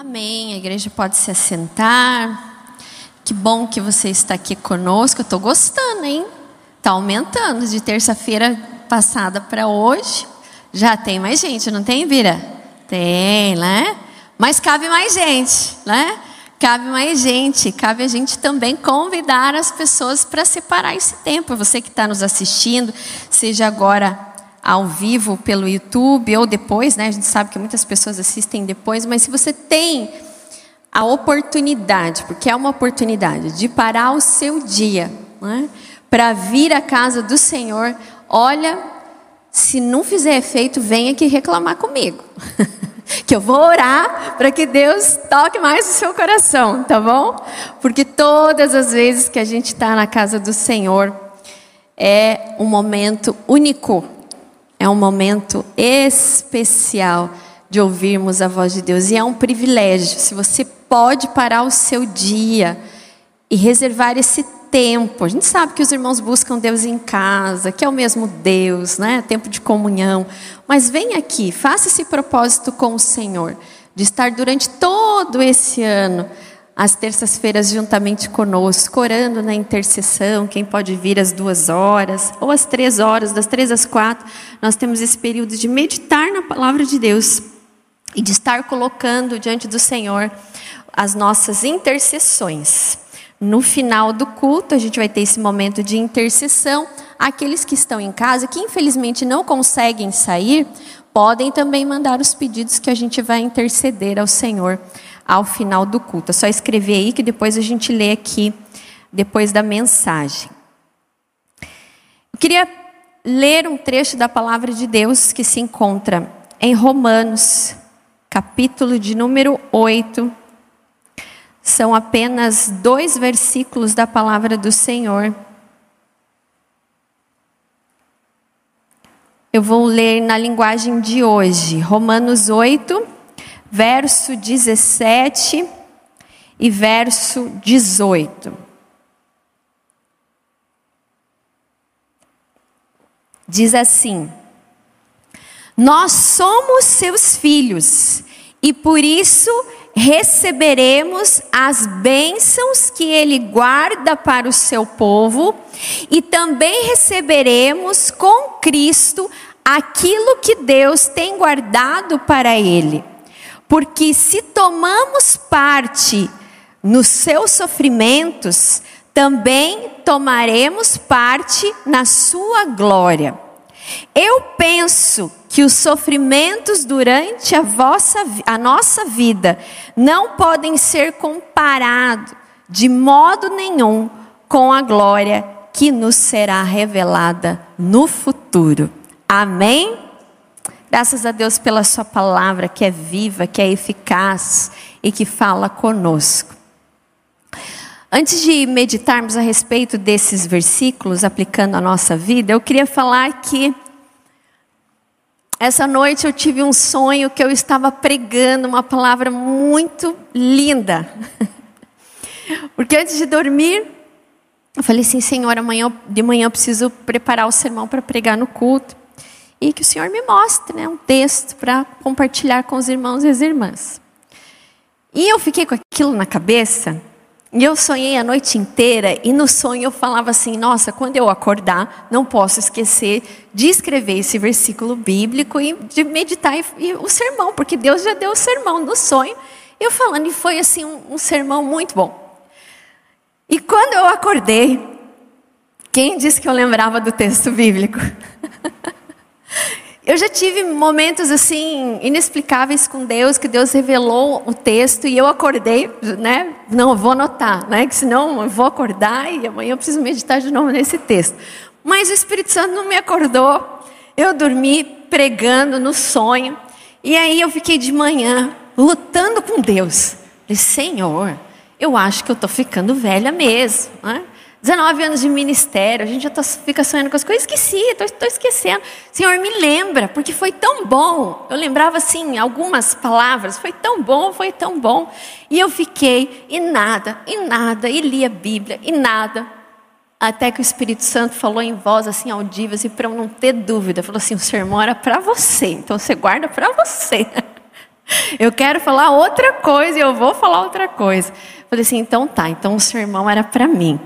Amém. A igreja pode se assentar. Que bom que você está aqui conosco. Eu estou gostando, hein? Está aumentando de terça-feira passada para hoje. Já tem mais gente, não tem, Vira? Tem, né? Mas cabe mais gente, né? Cabe mais gente, cabe a gente também convidar as pessoas para separar esse tempo. Você que está nos assistindo, seja agora ao vivo pelo YouTube ou depois, né? A gente sabe que muitas pessoas assistem depois, mas se você tem a oportunidade, porque é uma oportunidade, de parar o seu dia né, para vir à casa do Senhor, olha, se não fizer efeito, venha aqui reclamar comigo. que eu vou orar para que Deus toque mais o seu coração, tá bom? Porque todas as vezes que a gente está na casa do Senhor, é um momento único é um momento especial de ouvirmos a voz de Deus e é um privilégio. Se você pode parar o seu dia e reservar esse tempo. A gente sabe que os irmãos buscam Deus em casa, que é o mesmo Deus, né? Tempo de comunhão. Mas vem aqui, faça esse propósito com o Senhor, de estar durante todo esse ano às terças-feiras juntamente conosco, orando na intercessão. Quem pode vir às duas horas ou às três horas, das três às quatro, nós temos esse período de meditar na palavra de Deus e de estar colocando diante do Senhor as nossas intercessões. No final do culto, a gente vai ter esse momento de intercessão. Aqueles que estão em casa, que infelizmente não conseguem sair, podem também mandar os pedidos que a gente vai interceder ao Senhor ao final do culto. É só escrever aí que depois a gente lê aqui, depois da mensagem. Eu queria ler um trecho da palavra de Deus que se encontra em Romanos, capítulo de número 8. São apenas dois versículos da palavra do Senhor. Eu vou ler na linguagem de hoje, Romanos 8, verso 17 e verso 18. Diz assim: Nós somos seus filhos e por isso receberemos as bênçãos que ele guarda para o seu povo e também receberemos com Cristo aquilo que Deus tem guardado para ele. Porque se tomamos parte nos seus sofrimentos, também tomaremos parte na sua glória. Eu penso que os sofrimentos durante a, vossa, a nossa vida não podem ser comparados de modo nenhum com a glória que nos será revelada no futuro. Amém? Graças a Deus pela Sua palavra que é viva, que é eficaz e que fala conosco. Antes de meditarmos a respeito desses versículos, aplicando a nossa vida, eu queria falar que essa noite eu tive um sonho que eu estava pregando uma palavra muito linda. Porque antes de dormir, eu falei assim: Senhor, amanhã, de manhã eu preciso preparar o sermão para pregar no culto e que o Senhor me mostre né, um texto para compartilhar com os irmãos e as irmãs. E eu fiquei com aquilo na cabeça, e eu sonhei a noite inteira, e no sonho eu falava assim: nossa, quando eu acordar, não posso esquecer de escrever esse versículo bíblico e de meditar e, e o sermão, porque Deus já deu o sermão no sonho. Eu falando, e foi assim um, um sermão muito bom. E quando eu acordei, quem disse que eu lembrava do texto bíblico? Eu já tive momentos assim inexplicáveis com Deus, que Deus revelou o texto e eu acordei, né? Não, vou anotar, né? Que senão eu vou acordar e amanhã eu preciso meditar de novo nesse texto. Mas o Espírito Santo não me acordou. Eu dormi pregando no sonho e aí eu fiquei de manhã lutando com Deus. Falei, Senhor, eu acho que eu estou ficando velha mesmo. Né? 19 anos de ministério, a gente já tá, fica sonhando com as coisas, esqueci, estou esquecendo. Senhor, me lembra, porque foi tão bom. Eu lembrava assim, algumas palavras, foi tão bom, foi tão bom. E eu fiquei, e nada, e nada, e li a Bíblia, e nada. Até que o Espírito Santo falou em voz assim audível, assim, para eu não ter dúvida, falou assim: o sermão era para você, então você guarda para você. Eu quero falar outra coisa e eu vou falar outra coisa. Falei assim, então tá, então o sermão era para mim.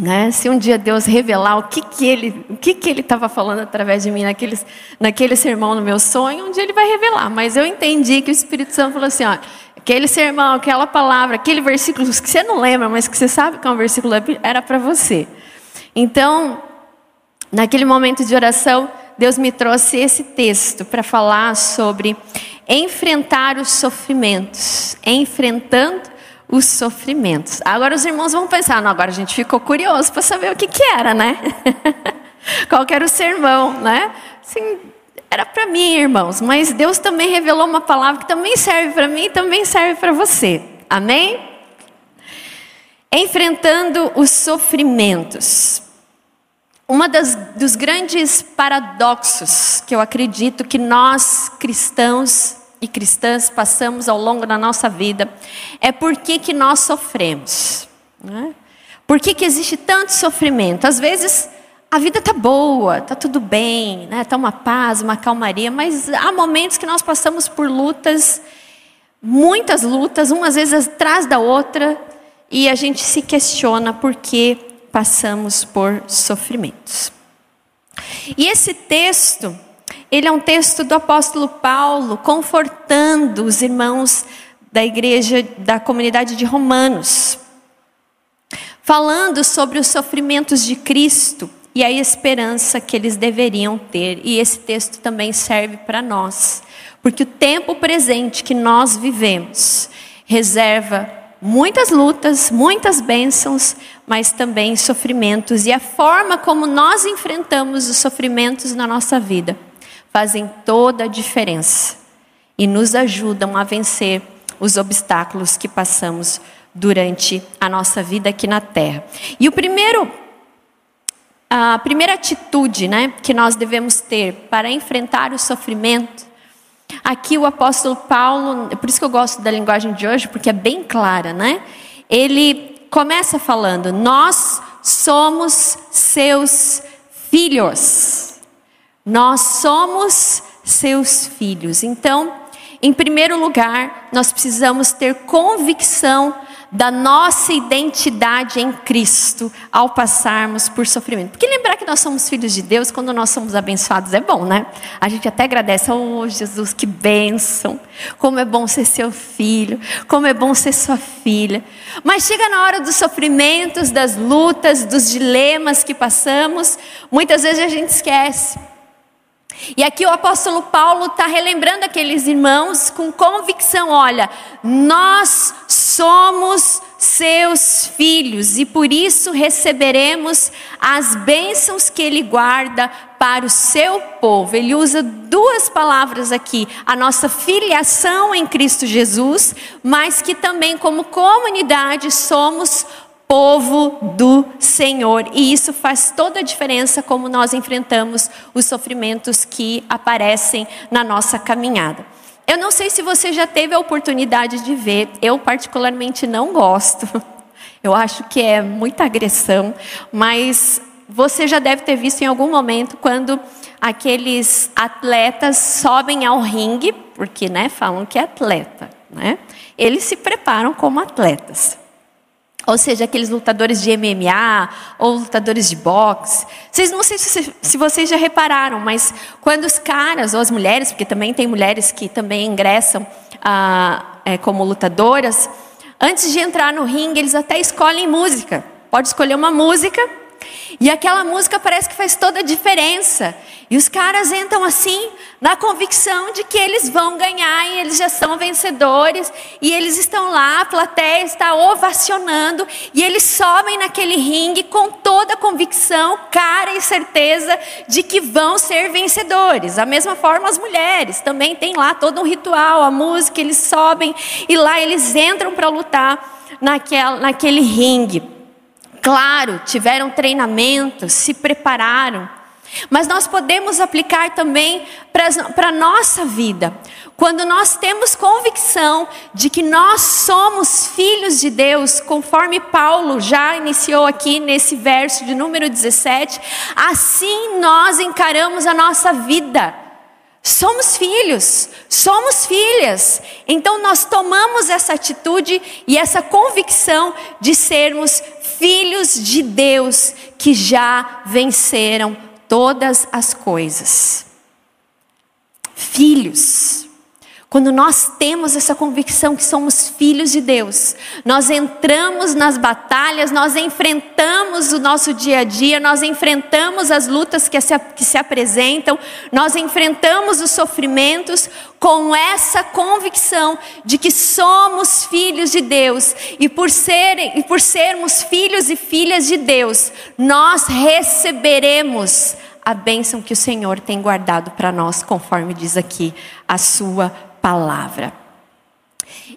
Né? Se um dia Deus revelar o que, que ele o que, que ele estava falando através de mim naquele, naquele sermão no meu sonho, um dia ele vai revelar. Mas eu entendi que o Espírito Santo falou assim: ó, aquele sermão, aquela palavra, aquele versículo que você não lembra, mas que você sabe que é um versículo, era para você. Então, naquele momento de oração, Deus me trouxe esse texto para falar sobre enfrentar os sofrimentos, enfrentando os sofrimentos. Agora os irmãos vão pensar, não, agora a gente ficou curioso para saber o que, que era, né? Qual era o sermão, né? Sim, era para mim, irmãos, mas Deus também revelou uma palavra que também serve para mim e também serve para você. Amém? Enfrentando os sofrimentos. Uma das, dos grandes paradoxos que eu acredito que nós cristãos e cristãs passamos ao longo da nossa vida é por que, que nós sofremos. Né? Por que, que existe tanto sofrimento? Às vezes a vida está boa, está tudo bem, está né? Tá uma paz, uma calmaria, mas há momentos que nós passamos por lutas, muitas lutas, umas vezes atrás da outra, e a gente se questiona por que passamos por sofrimentos. E esse texto ele é um texto do apóstolo Paulo confortando os irmãos da igreja, da comunidade de Romanos, falando sobre os sofrimentos de Cristo e a esperança que eles deveriam ter. E esse texto também serve para nós, porque o tempo presente que nós vivemos reserva muitas lutas, muitas bênçãos, mas também sofrimentos. E a forma como nós enfrentamos os sofrimentos na nossa vida fazem toda a diferença e nos ajudam a vencer os obstáculos que passamos durante a nossa vida aqui na Terra. E o primeiro a primeira atitude, né, que nós devemos ter para enfrentar o sofrimento, aqui o apóstolo Paulo, por isso que eu gosto da linguagem de hoje, porque é bem clara, né? Ele começa falando: "Nós somos seus filhos". Nós somos seus filhos. Então, em primeiro lugar, nós precisamos ter convicção da nossa identidade em Cristo ao passarmos por sofrimento. Porque lembrar que nós somos filhos de Deus quando nós somos abençoados é bom, né? A gente até agradece, oh Jesus, que bênção. Como é bom ser seu filho, como é bom ser sua filha. Mas chega na hora dos sofrimentos, das lutas, dos dilemas que passamos, muitas vezes a gente esquece. E aqui o apóstolo Paulo está relembrando aqueles irmãos com convicção: olha, nós somos seus filhos e por isso receberemos as bênçãos que ele guarda para o seu povo. Ele usa duas palavras aqui: a nossa filiação em Cristo Jesus, mas que também, como comunidade, somos povo do Senhor. E isso faz toda a diferença como nós enfrentamos os sofrimentos que aparecem na nossa caminhada. Eu não sei se você já teve a oportunidade de ver, eu particularmente não gosto. Eu acho que é muita agressão, mas você já deve ter visto em algum momento quando aqueles atletas sobem ao ringue, porque né, falam que é atleta, né? Eles se preparam como atletas. Ou seja, aqueles lutadores de MMA ou lutadores de boxe. Vocês não sei se, se, vocês já repararam, mas quando os caras ou as mulheres, porque também tem mulheres que também ingressam ah, é, como lutadoras, antes de entrar no ringue, eles até escolhem música. Pode escolher uma música e aquela música parece que faz toda a diferença. E os caras entram assim, na convicção de que eles vão ganhar e eles já são vencedores. E eles estão lá, a plateia está ovacionando. E eles sobem naquele ringue com toda a convicção, cara e certeza de que vão ser vencedores. Da mesma forma, as mulheres também têm lá todo um ritual, a música, eles sobem e lá eles entram para lutar naquele ringue. Claro, tiveram treinamento, se prepararam. Mas nós podemos aplicar também para a nossa vida. Quando nós temos convicção de que nós somos filhos de Deus, conforme Paulo já iniciou aqui nesse verso de número 17, assim nós encaramos a nossa vida. Somos filhos, somos filhas. Então nós tomamos essa atitude e essa convicção de sermos filhos de Deus que já venceram todas as coisas. Filhos. Quando nós temos essa convicção que somos filhos de Deus, nós entramos nas batalhas, nós enfrentamos o nosso dia a dia, nós enfrentamos as lutas que se, que se apresentam, nós enfrentamos os sofrimentos com essa convicção de que somos filhos de Deus. E por e por sermos filhos e filhas de Deus, nós receberemos a bênção que o Senhor tem guardado para nós, conforme diz aqui a sua palavra.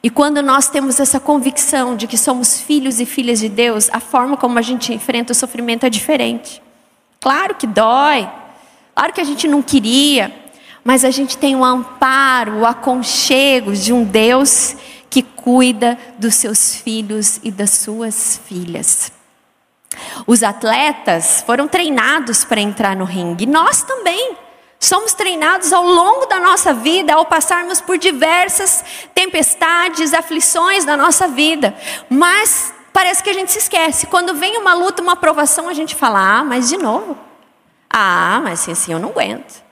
E quando nós temos essa convicção de que somos filhos e filhas de Deus, a forma como a gente enfrenta o sofrimento é diferente. Claro que dói, claro que a gente não queria, mas a gente tem o amparo, o aconchego de um Deus que cuida dos seus filhos e das suas filhas. Os atletas foram treinados para entrar no ringue, nós também. Somos treinados ao longo da nossa vida, ao passarmos por diversas tempestades, aflições da nossa vida. Mas parece que a gente se esquece. Quando vem uma luta, uma aprovação, a gente fala: ah, mas de novo. Ah, mas assim, assim eu não aguento.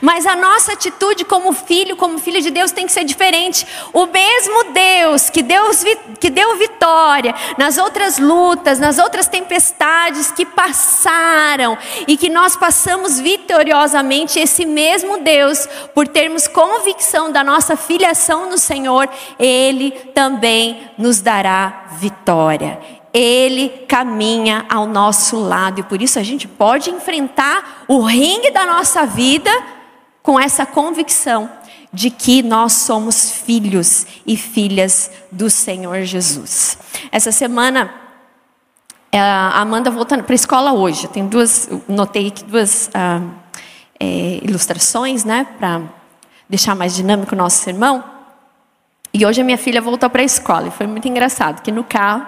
Mas a nossa atitude como filho, como filho de Deus, tem que ser diferente. O mesmo Deus que, Deus que deu vitória nas outras lutas, nas outras tempestades que passaram e que nós passamos vitoriosamente, esse mesmo Deus, por termos convicção da nossa filiação no Senhor, Ele também nos dará vitória. Ele caminha ao nosso lado e por isso a gente pode enfrentar o ringue da nossa vida com essa convicção de que nós somos filhos e filhas do Senhor Jesus. Essa semana é, a Amanda voltando para a escola hoje. Tem duas, notei aqui duas ah, é, ilustrações, né, para deixar mais dinâmico o nosso sermão. E hoje a minha filha voltou para a escola e foi muito engraçado que no carro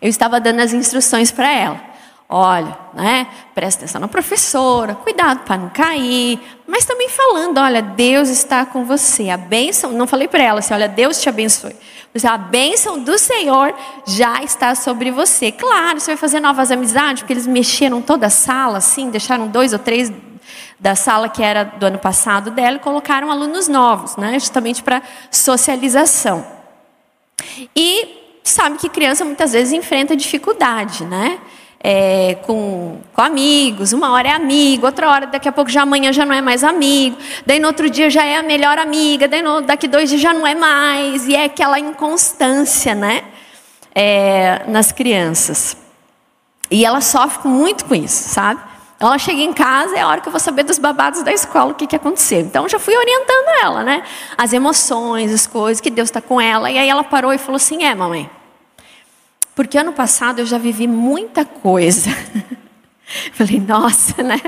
eu estava dando as instruções para ela. Olha, né? Presta atenção na professora, cuidado para não cair, mas também falando, olha, Deus está com você. A bênção, não falei para ela assim, olha, Deus te abençoe. A bênção do Senhor já está sobre você. Claro, você vai fazer novas amizades, porque eles mexeram toda a sala, assim, deixaram dois ou três da sala que era do ano passado dela e colocaram alunos novos, né? Justamente para socialização. E sabe que criança muitas vezes enfrenta dificuldade, né? É, com, com amigos, uma hora é amigo, outra hora, daqui a pouco já amanhã já não é mais amigo, daí no outro dia já é a melhor amiga, daí no, daqui dois dias já não é mais, e é aquela inconstância, né? É, nas crianças. E ela sofre muito com isso, sabe? Ela chega em casa, é a hora que eu vou saber dos babados da escola, o que, que aconteceu. Então, já fui orientando ela, né? As emoções, as coisas, que Deus está com ela. E aí ela parou e falou assim: É, mamãe, porque ano passado eu já vivi muita coisa. Falei, nossa, né?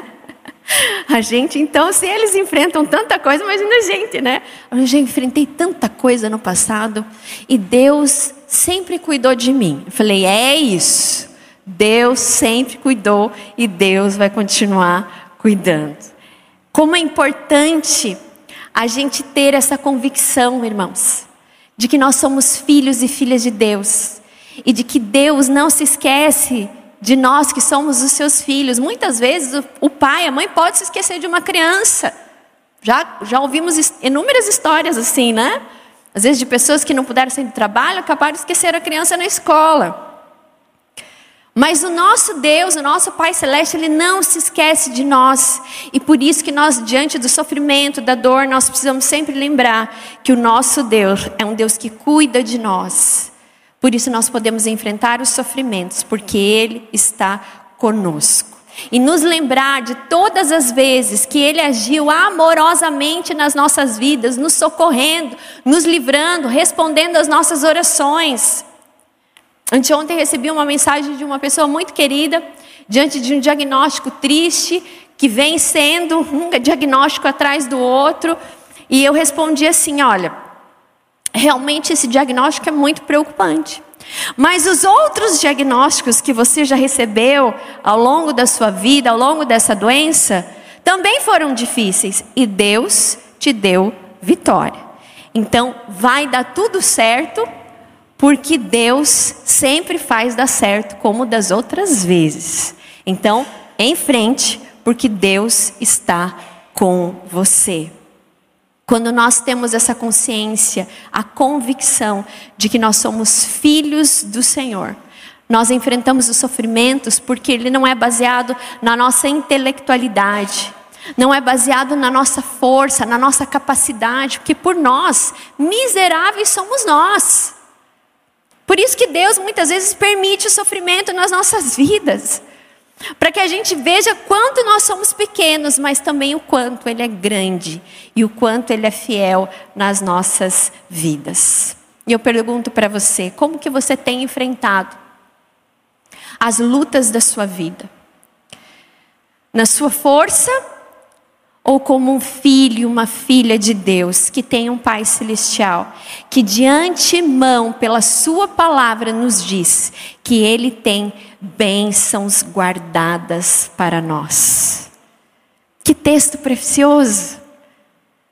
A gente, então, se eles enfrentam tanta coisa, imagina a gente, né? Eu já enfrentei tanta coisa no passado e Deus sempre cuidou de mim. Eu falei, é isso. Deus sempre cuidou e Deus vai continuar cuidando. Como é importante a gente ter essa convicção, irmãos, de que nós somos filhos e filhas de Deus e de que Deus não se esquece de nós que somos os seus filhos. Muitas vezes o pai, a mãe pode se esquecer de uma criança. Já, já ouvimos inúmeras histórias assim, né? Às vezes de pessoas que não puderam sair do trabalho, acabaram de esquecer a criança na escola. Mas o nosso Deus, o nosso Pai Celeste, Ele não se esquece de nós. E por isso que nós, diante do sofrimento, da dor, nós precisamos sempre lembrar que o nosso Deus é um Deus que cuida de nós. Por isso nós podemos enfrentar os sofrimentos, porque Ele está conosco. E nos lembrar de todas as vezes que Ele agiu amorosamente nas nossas vidas, nos socorrendo, nos livrando, respondendo às nossas orações. Anteontem recebi uma mensagem de uma pessoa muito querida, diante de um diagnóstico triste, que vem sendo um diagnóstico atrás do outro, e eu respondi assim: olha, realmente esse diagnóstico é muito preocupante. Mas os outros diagnósticos que você já recebeu ao longo da sua vida, ao longo dessa doença, também foram difíceis e Deus te deu vitória. Então, vai dar tudo certo, porque Deus sempre faz dar certo, como das outras vezes. Então, em frente, porque Deus está com você. Quando nós temos essa consciência, a convicção de que nós somos filhos do Senhor, nós enfrentamos os sofrimentos porque ele não é baseado na nossa intelectualidade, não é baseado na nossa força, na nossa capacidade, porque por nós, miseráveis somos nós. Por isso que Deus muitas vezes permite o sofrimento nas nossas vidas. Para que a gente veja quanto nós somos pequenos, mas também o quanto Ele é grande e o quanto Ele é fiel nas nossas vidas. E eu pergunto para você, como que você tem enfrentado as lutas da sua vida? Na sua força ou como um filho, uma filha de Deus, que tem um Pai celestial, que de antemão, pela Sua palavra, nos diz que Ele tem bênçãos guardadas para nós. Que texto precioso!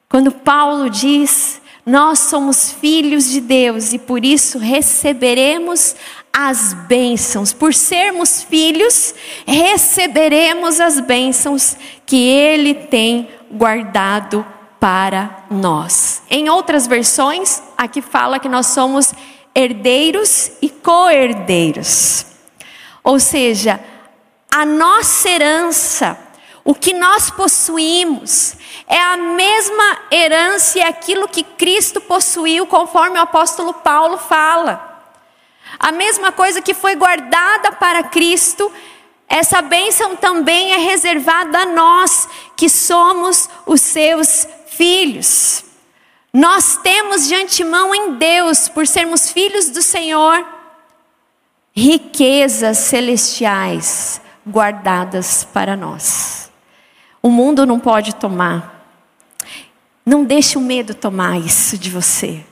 Quando Paulo diz: Nós somos filhos de Deus e por isso receberemos as bênçãos. Por sermos filhos, receberemos as bênçãos que Ele tem guardado para nós. Em outras versões, aqui fala que nós somos herdeiros e co-herdeiros. Ou seja, a nossa herança, o que nós possuímos, é a mesma herança e aquilo que Cristo possuiu, conforme o apóstolo Paulo fala. A mesma coisa que foi guardada para Cristo, essa bênção também é reservada a nós, que somos os seus filhos. Nós temos de antemão em Deus, por sermos filhos do Senhor, riquezas celestiais guardadas para nós. O mundo não pode tomar. Não deixe o medo tomar isso de você.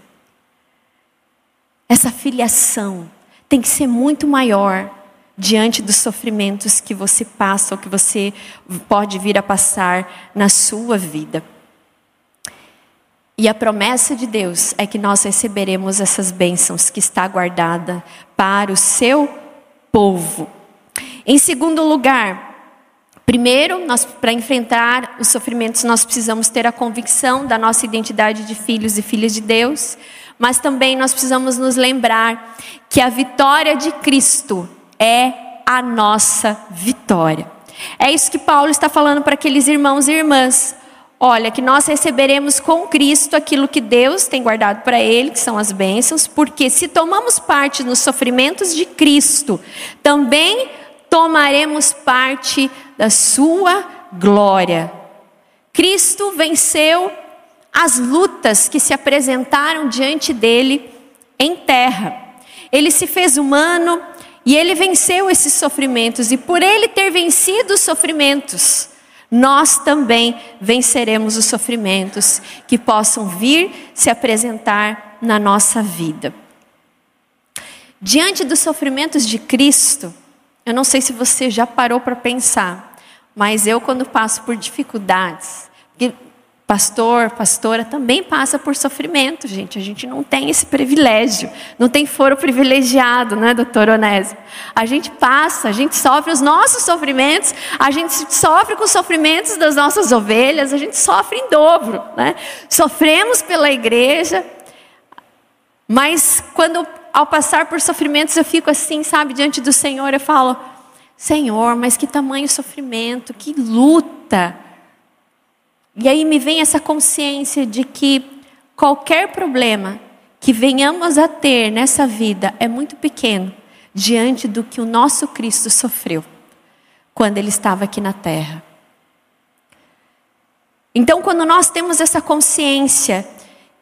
Essa filiação tem que ser muito maior diante dos sofrimentos que você passa ou que você pode vir a passar na sua vida. E a promessa de Deus é que nós receberemos essas bênçãos que está guardada para o seu povo. Em segundo lugar, primeiro, para enfrentar os sofrimentos, nós precisamos ter a convicção da nossa identidade de filhos e filhas de Deus mas também nós precisamos nos lembrar que a vitória de Cristo é a nossa vitória. É isso que Paulo está falando para aqueles irmãos e irmãs. Olha, que nós receberemos com Cristo aquilo que Deus tem guardado para Ele, que são as bênçãos, porque se tomamos parte nos sofrimentos de Cristo, também tomaremos parte da Sua glória. Cristo venceu as lutas que se apresentaram diante dele em terra. Ele se fez humano e ele venceu esses sofrimentos, e por ele ter vencido os sofrimentos, nós também venceremos os sofrimentos que possam vir se apresentar na nossa vida. Diante dos sofrimentos de Cristo, eu não sei se você já parou para pensar, mas eu, quando passo por dificuldades, pastor, pastora também passa por sofrimento, gente. A gente não tem esse privilégio, não tem foro privilegiado, né, doutor Onésio? A gente passa, a gente sofre os nossos sofrimentos, a gente sofre com os sofrimentos das nossas ovelhas, a gente sofre em dobro, né? Sofremos pela igreja, mas quando ao passar por sofrimentos eu fico assim, sabe, diante do Senhor, eu falo: Senhor, mas que tamanho sofrimento, que luta e aí me vem essa consciência de que qualquer problema que venhamos a ter nessa vida é muito pequeno diante do que o nosso Cristo sofreu quando ele estava aqui na terra. Então, quando nós temos essa consciência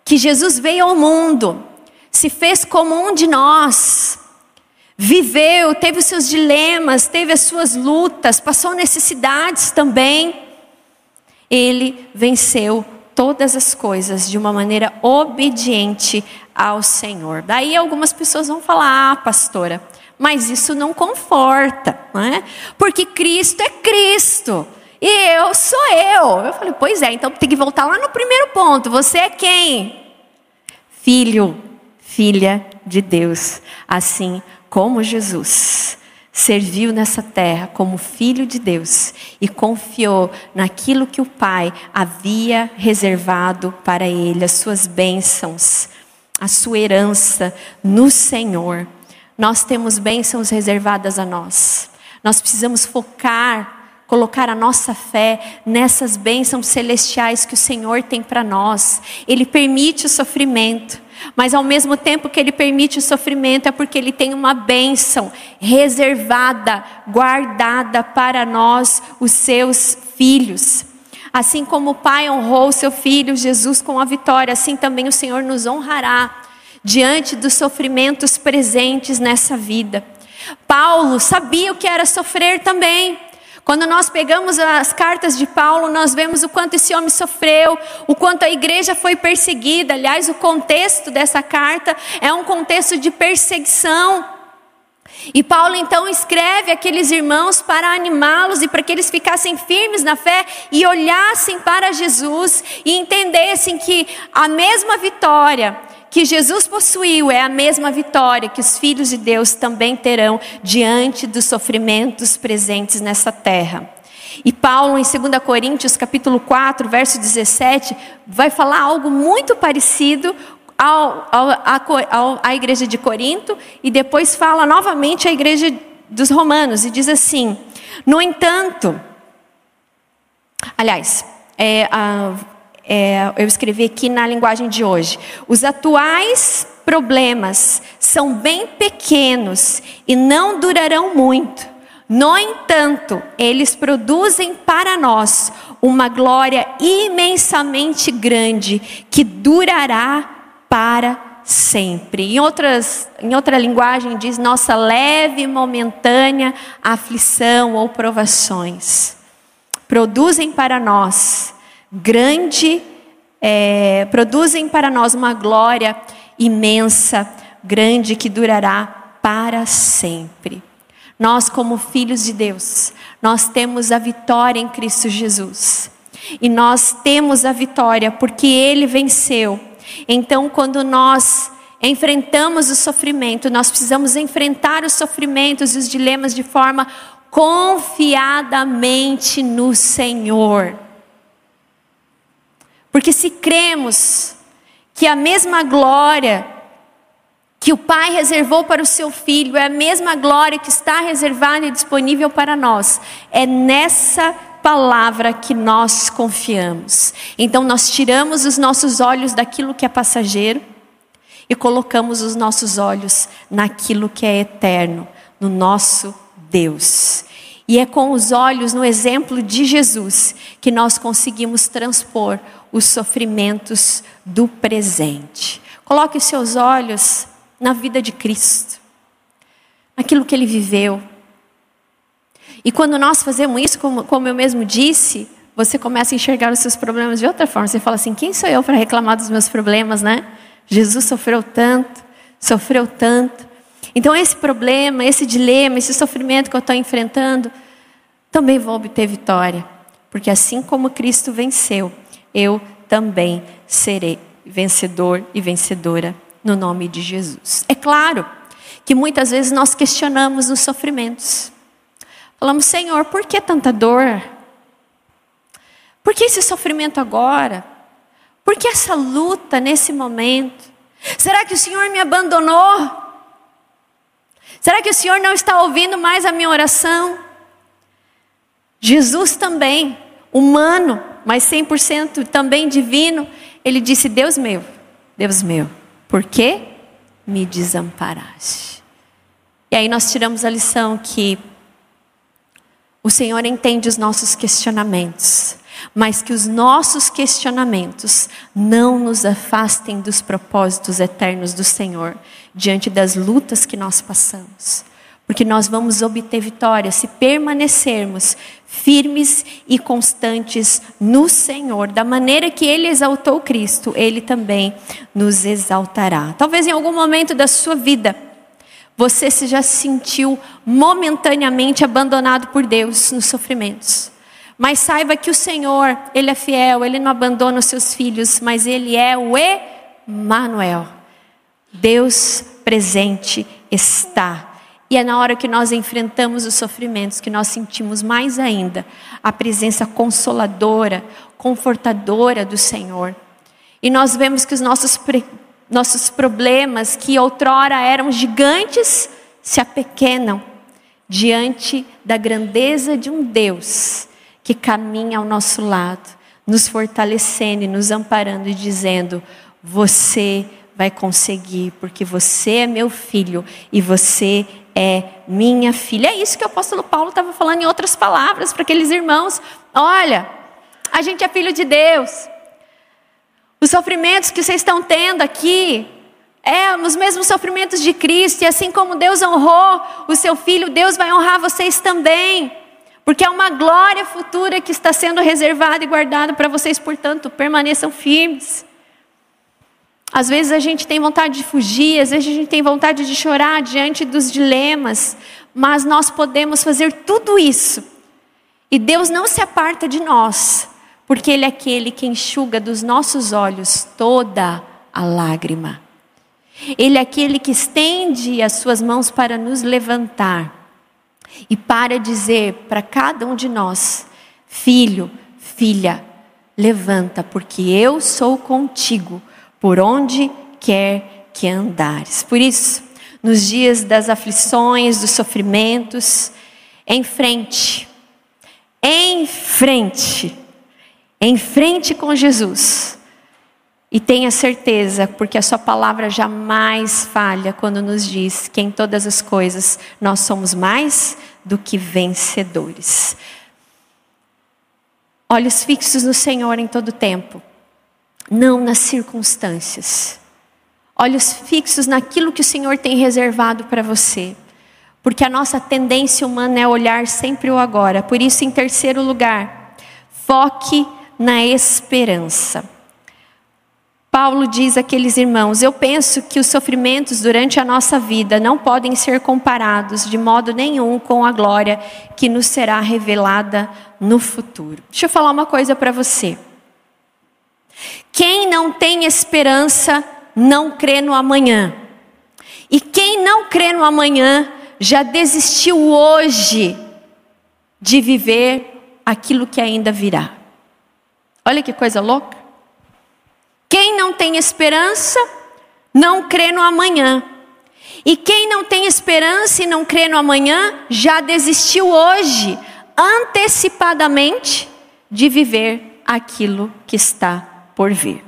que Jesus veio ao mundo, se fez como um de nós, viveu, teve os seus dilemas, teve as suas lutas, passou necessidades também ele venceu todas as coisas de uma maneira obediente ao Senhor. Daí algumas pessoas vão falar: "Ah, pastora, mas isso não conforta, não é? Porque Cristo é Cristo. E eu sou eu. Eu falei, pois é, então tem que voltar lá no primeiro ponto. Você é quem? Filho, filha de Deus, assim como Jesus serviu nessa terra como filho de Deus e confiou naquilo que o Pai havia reservado para ele, as suas bênçãos, a sua herança no Senhor. Nós temos bênçãos reservadas a nós. Nós precisamos focar colocar a nossa fé nessas bênçãos celestiais que o Senhor tem para nós. Ele permite o sofrimento, mas ao mesmo tempo que ele permite o sofrimento, é porque ele tem uma bênção reservada, guardada para nós, os seus filhos. Assim como o Pai honrou o seu filho Jesus com a vitória, assim também o Senhor nos honrará diante dos sofrimentos presentes nessa vida. Paulo sabia o que era sofrer também. Quando nós pegamos as cartas de Paulo, nós vemos o quanto esse homem sofreu, o quanto a igreja foi perseguida. Aliás, o contexto dessa carta é um contexto de perseguição. E Paulo então escreve aqueles irmãos para animá-los e para que eles ficassem firmes na fé e olhassem para Jesus e entendessem que a mesma vitória que Jesus possuiu é a mesma vitória que os filhos de Deus também terão diante dos sofrimentos presentes nessa terra. E Paulo, em 2 Coríntios, capítulo 4, verso 17, vai falar algo muito parecido ao, ao, à igreja de Corinto, e depois fala novamente à igreja dos romanos, e diz assim: No entanto, aliás, é, a, é, eu escrevi aqui na linguagem de hoje. Os atuais problemas são bem pequenos e não durarão muito. No entanto, eles produzem para nós uma glória imensamente grande que durará para sempre. Em, outras, em outra linguagem, diz nossa leve e momentânea aflição ou provações. Produzem para nós grande, é, produzem para nós uma glória imensa, grande, que durará para sempre. Nós, como filhos de Deus, nós temos a vitória em Cristo Jesus. E nós temos a vitória porque Ele venceu. Então, quando nós enfrentamos o sofrimento, nós precisamos enfrentar os sofrimentos e os dilemas de forma confiadamente no Senhor. Porque se cremos que a mesma glória que o Pai reservou para o seu filho é a mesma glória que está reservada e disponível para nós, é nessa palavra que nós confiamos. Então nós tiramos os nossos olhos daquilo que é passageiro e colocamos os nossos olhos naquilo que é eterno, no nosso Deus. E é com os olhos no exemplo de Jesus que nós conseguimos transpor os sofrimentos do presente. Coloque os seus olhos na vida de Cristo, naquilo que ele viveu. E quando nós fazemos isso, como, como eu mesmo disse, você começa a enxergar os seus problemas de outra forma. Você fala assim: quem sou eu para reclamar dos meus problemas, né? Jesus sofreu tanto, sofreu tanto. Então, esse problema, esse dilema, esse sofrimento que eu estou enfrentando, também vou obter vitória. Porque assim como Cristo venceu, eu também serei vencedor e vencedora no nome de Jesus. É claro que muitas vezes nós questionamos os sofrimentos. Falamos, Senhor, por que tanta dor? Por que esse sofrimento agora? Por que essa luta nesse momento? Será que o Senhor me abandonou? Será que o Senhor não está ouvindo mais a minha oração? Jesus também, humano, mas 100% também divino, ele disse: Deus meu, Deus meu, por que me desamparaste? E aí nós tiramos a lição que o Senhor entende os nossos questionamentos, mas que os nossos questionamentos não nos afastem dos propósitos eternos do Senhor diante das lutas que nós passamos porque nós vamos obter vitória se permanecermos firmes e constantes no Senhor. Da maneira que Ele exaltou Cristo, Ele também nos exaltará. Talvez em algum momento da sua vida, você se já sentiu momentaneamente abandonado por Deus nos sofrimentos. Mas saiba que o Senhor, Ele é fiel, Ele não abandona os seus filhos, mas Ele é o Emanuel. Deus presente está. E é na hora que nós enfrentamos os sofrimentos que nós sentimos mais ainda a presença consoladora, confortadora do Senhor. E nós vemos que os nossos, nossos problemas, que outrora eram gigantes, se apequenam diante da grandeza de um Deus que caminha ao nosso lado, nos fortalecendo e nos amparando e dizendo: Você vai conseguir, porque você é meu filho e você é minha filha. É isso que o apóstolo Paulo estava falando em outras palavras para aqueles irmãos. Olha, a gente é filho de Deus. Os sofrimentos que vocês estão tendo aqui é os mesmos sofrimentos de Cristo, e assim como Deus honrou o seu filho, Deus vai honrar vocês também. Porque é uma glória futura que está sendo reservada e guardada para vocês, portanto, permaneçam firmes. Às vezes a gente tem vontade de fugir, às vezes a gente tem vontade de chorar diante dos dilemas, mas nós podemos fazer tudo isso. E Deus não se aparta de nós, porque Ele é aquele que enxuga dos nossos olhos toda a lágrima. Ele é aquele que estende as suas mãos para nos levantar e para dizer para cada um de nós: Filho, filha, levanta, porque eu sou contigo por onde quer que andares. Por isso, nos dias das aflições, dos sofrimentos, em frente, em frente, em frente com Jesus. E tenha certeza, porque a Sua palavra jamais falha quando nos diz que em todas as coisas nós somos mais do que vencedores. Olhos fixos no Senhor em todo tempo não nas circunstâncias. Olhos fixos naquilo que o Senhor tem reservado para você. Porque a nossa tendência humana é olhar sempre o agora. Por isso, em terceiro lugar, foque na esperança. Paulo diz àqueles irmãos: Eu penso que os sofrimentos durante a nossa vida não podem ser comparados de modo nenhum com a glória que nos será revelada no futuro. Deixa eu falar uma coisa para você. Quem não tem esperança não crê no amanhã. E quem não crê no amanhã já desistiu hoje de viver aquilo que ainda virá. Olha que coisa louca. Quem não tem esperança não crê no amanhã. E quem não tem esperança e não crê no amanhã já desistiu hoje, antecipadamente, de viver aquilo que está por vir.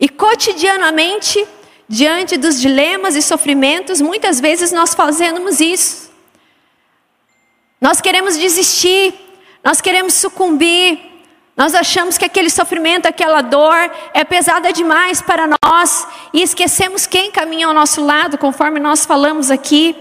E cotidianamente, diante dos dilemas e sofrimentos, muitas vezes nós fazemos isso. Nós queremos desistir, nós queremos sucumbir, nós achamos que aquele sofrimento, aquela dor é pesada demais para nós e esquecemos quem caminha ao nosso lado, conforme nós falamos aqui.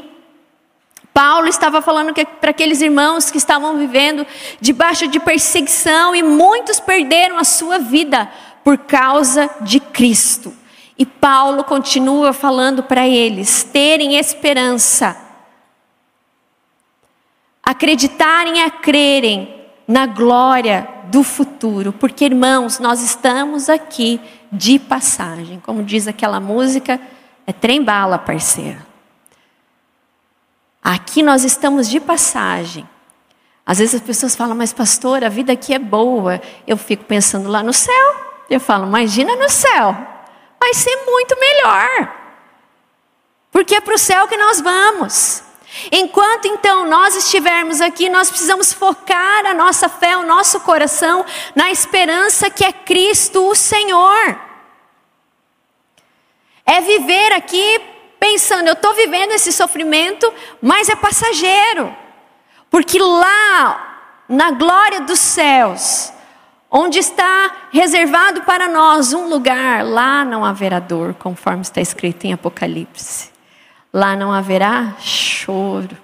Paulo estava falando para aqueles irmãos que estavam vivendo debaixo de perseguição e muitos perderam a sua vida por causa de Cristo. E Paulo continua falando para eles terem esperança, acreditarem e crerem na glória do futuro, porque irmãos, nós estamos aqui de passagem, como diz aquela música, é trem bala, parceiro. Aqui nós estamos de passagem. Às vezes as pessoas falam, mas pastor, a vida aqui é boa. Eu fico pensando lá no céu. Eu falo, imagina no céu. Vai ser muito melhor. Porque é para o céu que nós vamos. Enquanto então nós estivermos aqui, nós precisamos focar a nossa fé, o nosso coração na esperança que é Cristo o Senhor. É viver aqui pensando, eu estou vivendo esse sofrimento, mas é passageiro. Porque lá, na glória dos céus, Onde está reservado para nós um lugar, lá não haverá dor, conforme está escrito em Apocalipse. Lá não haverá choro.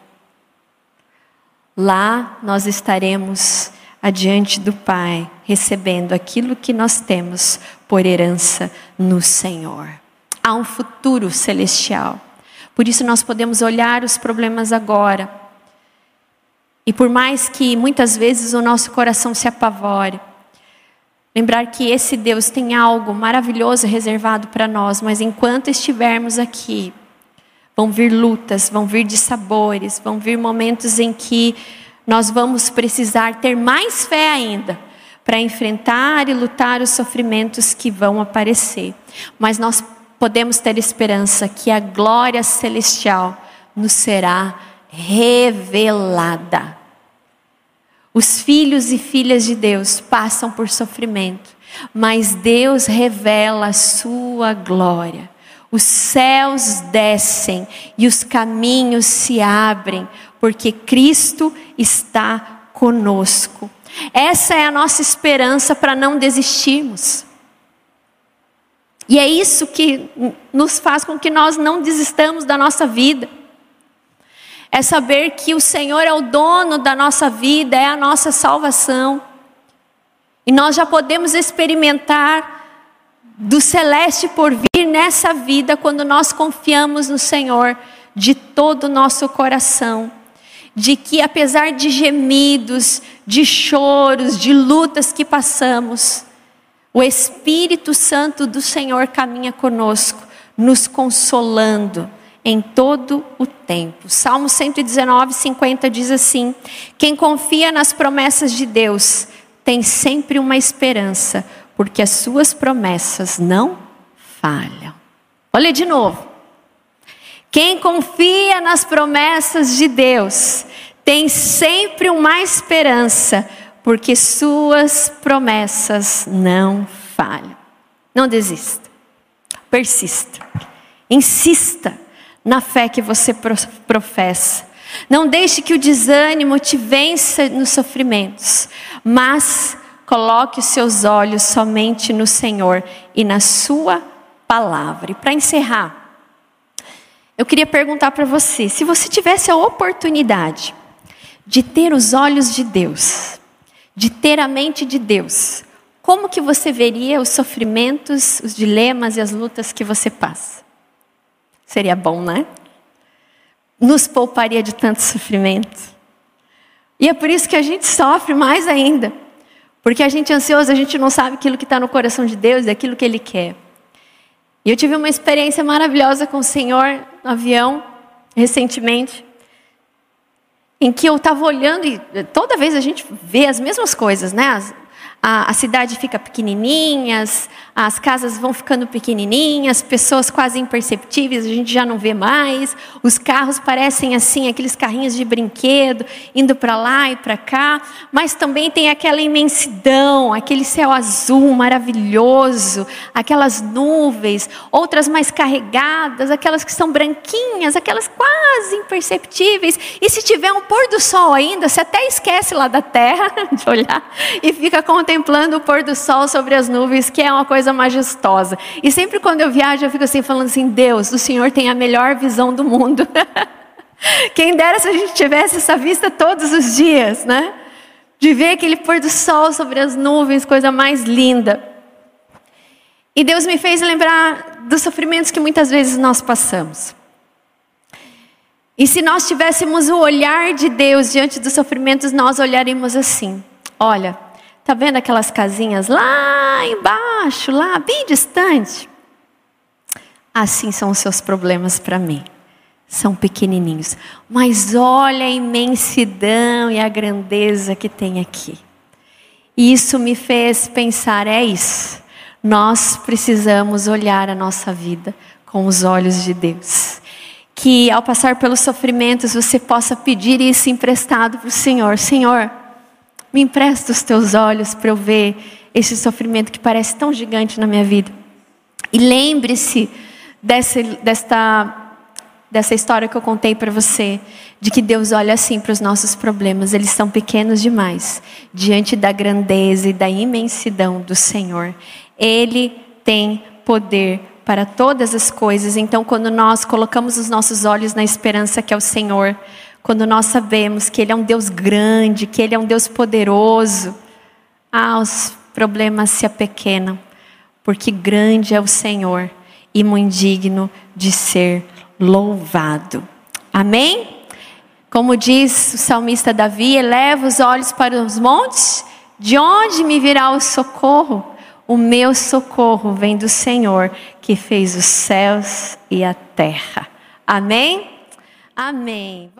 Lá nós estaremos adiante do Pai, recebendo aquilo que nós temos por herança no Senhor. Há um futuro celestial. Por isso nós podemos olhar os problemas agora e por mais que muitas vezes o nosso coração se apavore, lembrar que esse Deus tem algo maravilhoso reservado para nós, mas enquanto estivermos aqui, vão vir lutas, vão vir dissabores, vão vir momentos em que nós vamos precisar ter mais fé ainda para enfrentar e lutar os sofrimentos que vão aparecer. Mas nós podemos ter esperança que a glória celestial nos será revelada. Os filhos e filhas de Deus passam por sofrimento, mas Deus revela a sua glória. Os céus descem e os caminhos se abrem, porque Cristo está conosco. Essa é a nossa esperança para não desistirmos. E é isso que nos faz com que nós não desistamos da nossa vida. É saber que o Senhor é o dono da nossa vida, é a nossa salvação. E nós já podemos experimentar do celeste por vir nessa vida quando nós confiamos no Senhor de todo o nosso coração de que apesar de gemidos, de choros, de lutas que passamos, o Espírito Santo do Senhor caminha conosco, nos consolando em todo o tempo. Salmo 119, 50 diz assim: Quem confia nas promessas de Deus tem sempre uma esperança, porque as suas promessas não falham. Olha de novo. Quem confia nas promessas de Deus tem sempre uma esperança, porque suas promessas não falham. Não desista, persista, insista na fé que você professa. Não deixe que o desânimo te vença nos sofrimentos, mas coloque os seus olhos somente no Senhor e na Sua palavra. E para encerrar, eu queria perguntar para você: se você tivesse a oportunidade de ter os olhos de Deus, de ter a mente de Deus, como que você veria os sofrimentos, os dilemas e as lutas que você passa? Seria bom, né? Nos pouparia de tanto sofrimento. E é por isso que a gente sofre mais ainda. Porque a gente é ansioso, a gente não sabe aquilo que está no coração de Deus, é aquilo que Ele quer. E eu tive uma experiência maravilhosa com o Senhor no avião, recentemente, em que eu estava olhando e toda vez a gente vê as mesmas coisas, né? As, a, a, cidade fica pequenininha, as casas vão ficando pequenininhas, pessoas quase imperceptíveis, a gente já não vê mais. Os carros parecem assim, aqueles carrinhos de brinquedo, indo para lá e para cá. Mas também tem aquela imensidão, aquele céu azul maravilhoso, aquelas nuvens, outras mais carregadas, aquelas que são branquinhas, aquelas quase imperceptíveis. E se tiver um pôr do sol ainda, você até esquece lá da terra de olhar e fica contemplando contemplando o pôr do sol sobre as nuvens, que é uma coisa majestosa. E sempre quando eu viajo, eu fico assim, falando assim: Deus, o Senhor tem a melhor visão do mundo. Quem dera se a gente tivesse essa vista todos os dias, né? De ver aquele pôr do sol sobre as nuvens, coisa mais linda. E Deus me fez lembrar dos sofrimentos que muitas vezes nós passamos. E se nós tivéssemos o olhar de Deus diante dos sofrimentos, nós olharíamos assim: olha, Está vendo aquelas casinhas lá embaixo, lá bem distante? Assim são os seus problemas para mim. São pequenininhos. Mas olha a imensidão e a grandeza que tem aqui. E isso me fez pensar: é isso. Nós precisamos olhar a nossa vida com os olhos de Deus. Que ao passar pelos sofrimentos você possa pedir isso emprestado para o Senhor. Senhor, me empresta os teus olhos para eu ver esse sofrimento que parece tão gigante na minha vida. E lembre-se dessa, desta, dessa história que eu contei para você, de que Deus olha assim para os nossos problemas, eles são pequenos demais, diante da grandeza e da imensidão do Senhor. Ele tem poder para todas as coisas, então quando nós colocamos os nossos olhos na esperança que é o Senhor, quando nós sabemos que Ele é um Deus grande, que Ele é um Deus poderoso, ah, os problemas se apequenam, porque grande é o Senhor e muito digno de ser louvado. Amém? Como diz o salmista Davi, eleva os olhos para os montes, de onde me virá o socorro? O meu socorro vem do Senhor, que fez os céus e a terra. Amém? Amém.